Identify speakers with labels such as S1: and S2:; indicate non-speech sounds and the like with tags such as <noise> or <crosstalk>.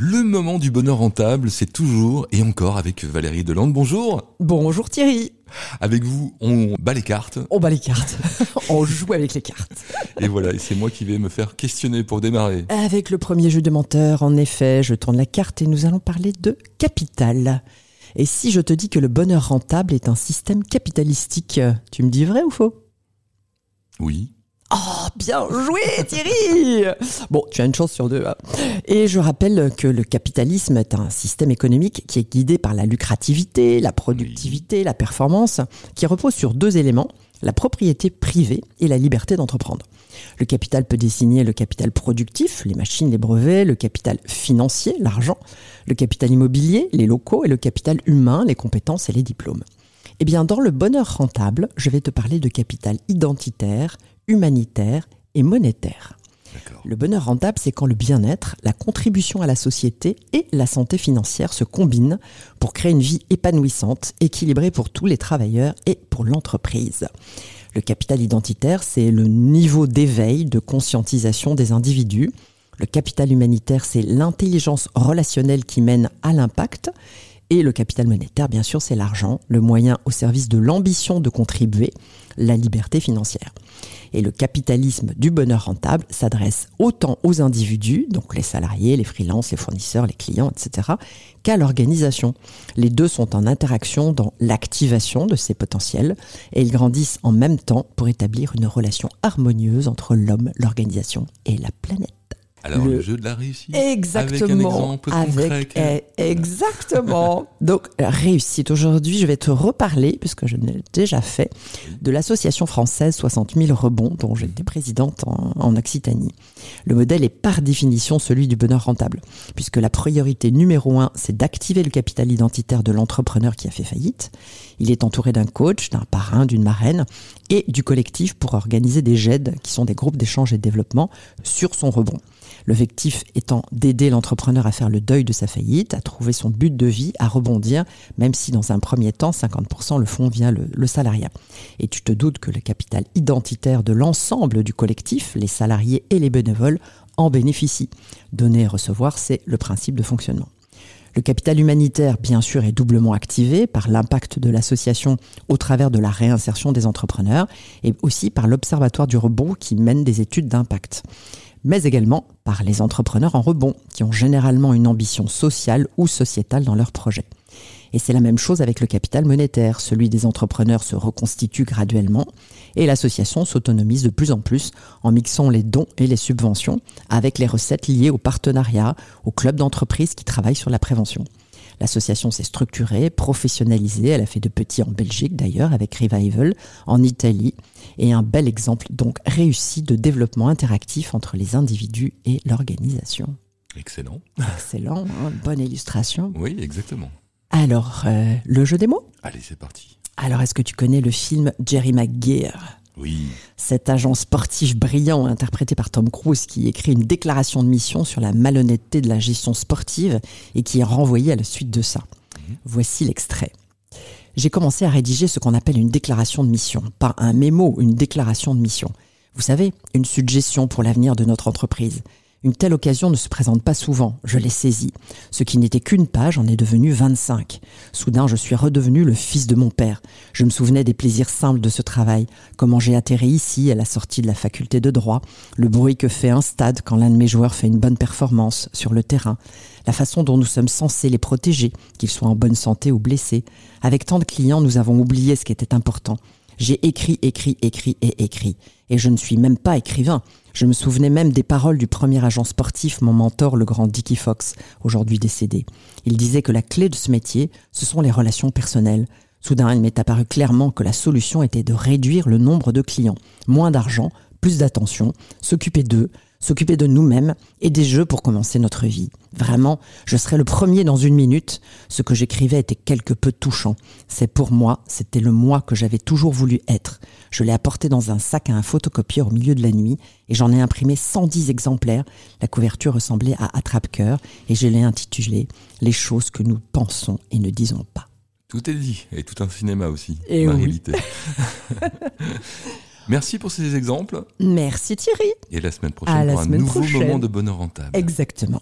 S1: Le moment du bonheur rentable, c'est toujours et encore avec Valérie Delande. Bonjour.
S2: Bonjour Thierry.
S1: Avec vous, on bat les cartes.
S2: On bat les cartes. <laughs> on joue avec les cartes.
S1: Et voilà, et c'est moi qui vais me faire questionner pour démarrer.
S2: Avec le premier jeu de menteur, en effet, je tourne la carte et nous allons parler de capital. Et si je te dis que le bonheur rentable est un système capitalistique, tu me dis vrai ou faux?
S1: Oui.
S2: Oh, bien joué Thierry Bon, tu as une chance sur deux. Hein. Et je rappelle que le capitalisme est un système économique qui est guidé par la lucrativité, la productivité, la performance, qui repose sur deux éléments, la propriété privée et la liberté d'entreprendre. Le capital peut désigner le capital productif, les machines, les brevets, le capital financier, l'argent, le capital immobilier, les locaux et le capital humain, les compétences et les diplômes. Eh bien, dans le bonheur rentable, je vais te parler de capital identitaire, humanitaire et monétaire. Le bonheur rentable, c'est quand le bien-être, la contribution à la société et la santé financière se combinent pour créer une vie épanouissante, équilibrée pour tous les travailleurs et pour l'entreprise. Le capital identitaire, c'est le niveau d'éveil, de conscientisation des individus. Le capital humanitaire, c'est l'intelligence relationnelle qui mène à l'impact. Et le capital monétaire, bien sûr, c'est l'argent, le moyen au service de l'ambition de contribuer, la liberté financière. Et le capitalisme du bonheur rentable s'adresse autant aux individus, donc les salariés, les freelances, les fournisseurs, les clients, etc., qu'à l'organisation. Les deux sont en interaction dans l'activation de ces potentiels et ils grandissent en même temps pour établir une relation harmonieuse entre l'homme, l'organisation et la planète.
S1: Alors le, jeu de la réussite.
S2: Exactement.
S1: Avec un exemple concret.
S2: exactement. <laughs> Donc réussite. Aujourd'hui, je vais te reparler, puisque je l'ai déjà fait, de l'association française 60 000 rebonds, dont j'étais présidente en, en Occitanie. Le modèle est par définition celui du bonheur rentable, puisque la priorité numéro un, c'est d'activer le capital identitaire de l'entrepreneur qui a fait faillite. Il est entouré d'un coach, d'un parrain, d'une marraine et du collectif pour organiser des GED, qui sont des groupes d'échange et de développement, sur son rebond. L'objectif étant d'aider l'entrepreneur à faire le deuil de sa faillite, à trouver son but de vie, à rebondir, même si dans un premier temps, 50% le font via le, le salariat. Et tu te doutes que le capital identitaire de l'ensemble du collectif, les salariés et les bénévoles, en bénéficient. Donner et recevoir, c'est le principe de fonctionnement. Le capital humanitaire, bien sûr, est doublement activé par l'impact de l'association au travers de la réinsertion des entrepreneurs et aussi par l'Observatoire du rebond qui mène des études d'impact mais également par les entrepreneurs en rebond, qui ont généralement une ambition sociale ou sociétale dans leur projet. Et c'est la même chose avec le capital monétaire. Celui des entrepreneurs se reconstitue graduellement et l'association s'autonomise de plus en plus en mixant les dons et les subventions avec les recettes liées au partenariat, aux clubs d'entreprise qui travaillent sur la prévention. L'association s'est structurée, professionnalisée, elle a fait de petits en Belgique d'ailleurs avec Revival, en Italie, et un bel exemple donc réussi de développement interactif entre les individus et l'organisation.
S1: Excellent.
S2: Excellent, hein, bonne illustration.
S1: Oui, exactement.
S2: Alors, euh, le jeu des mots?
S1: Allez, c'est parti.
S2: Alors, est-ce que tu connais le film Jerry McGear
S1: oui.
S2: Cet agent sportif brillant interprété par Tom Cruise qui écrit une déclaration de mission sur la malhonnêteté de la gestion sportive et qui est renvoyé à la suite de ça. Mhm. Voici l'extrait. J'ai commencé à rédiger ce qu'on appelle une déclaration de mission, pas un mémo, une déclaration de mission. Vous savez, une suggestion pour l'avenir de notre entreprise. Une telle occasion ne se présente pas souvent, je l'ai saisie. Ce qui n'était qu'une page en est devenu 25. Soudain, je suis redevenu le fils de mon père. Je me souvenais des plaisirs simples de ce travail, comment j'ai atterri ici à la sortie de la faculté de droit, le bruit que fait un stade quand l'un de mes joueurs fait une bonne performance sur le terrain, la façon dont nous sommes censés les protéger, qu'ils soient en bonne santé ou blessés. Avec tant de clients, nous avons oublié ce qui était important. J'ai écrit, écrit, écrit et écrit. Et je ne suis même pas écrivain. Je me souvenais même des paroles du premier agent sportif, mon mentor, le grand Dickie Fox, aujourd'hui décédé. Il disait que la clé de ce métier, ce sont les relations personnelles. Soudain, il m'est apparu clairement que la solution était de réduire le nombre de clients. Moins d'argent, plus d'attention, s'occuper d'eux, s'occuper de nous-mêmes et des jeux pour commencer notre vie. Vraiment, je serais le premier dans une minute. Ce que j'écrivais était quelque peu touchant. C'est pour moi, c'était le moi que j'avais toujours voulu être. Je l'ai apporté dans un sac à un photocopieur au milieu de la nuit et j'en ai imprimé 110 exemplaires. La couverture ressemblait à Attrape-cœur et je l'ai intitulé Les choses que nous pensons et ne disons pas.
S1: Tout est dit, et tout un cinéma aussi,
S2: et
S1: la
S2: oui.
S1: réalité. <laughs> Merci pour ces exemples.
S2: Merci Thierry.
S1: Et la semaine prochaine
S2: À
S1: pour un nouveau
S2: prochaine.
S1: moment de bonheur rentable.
S2: Exactement.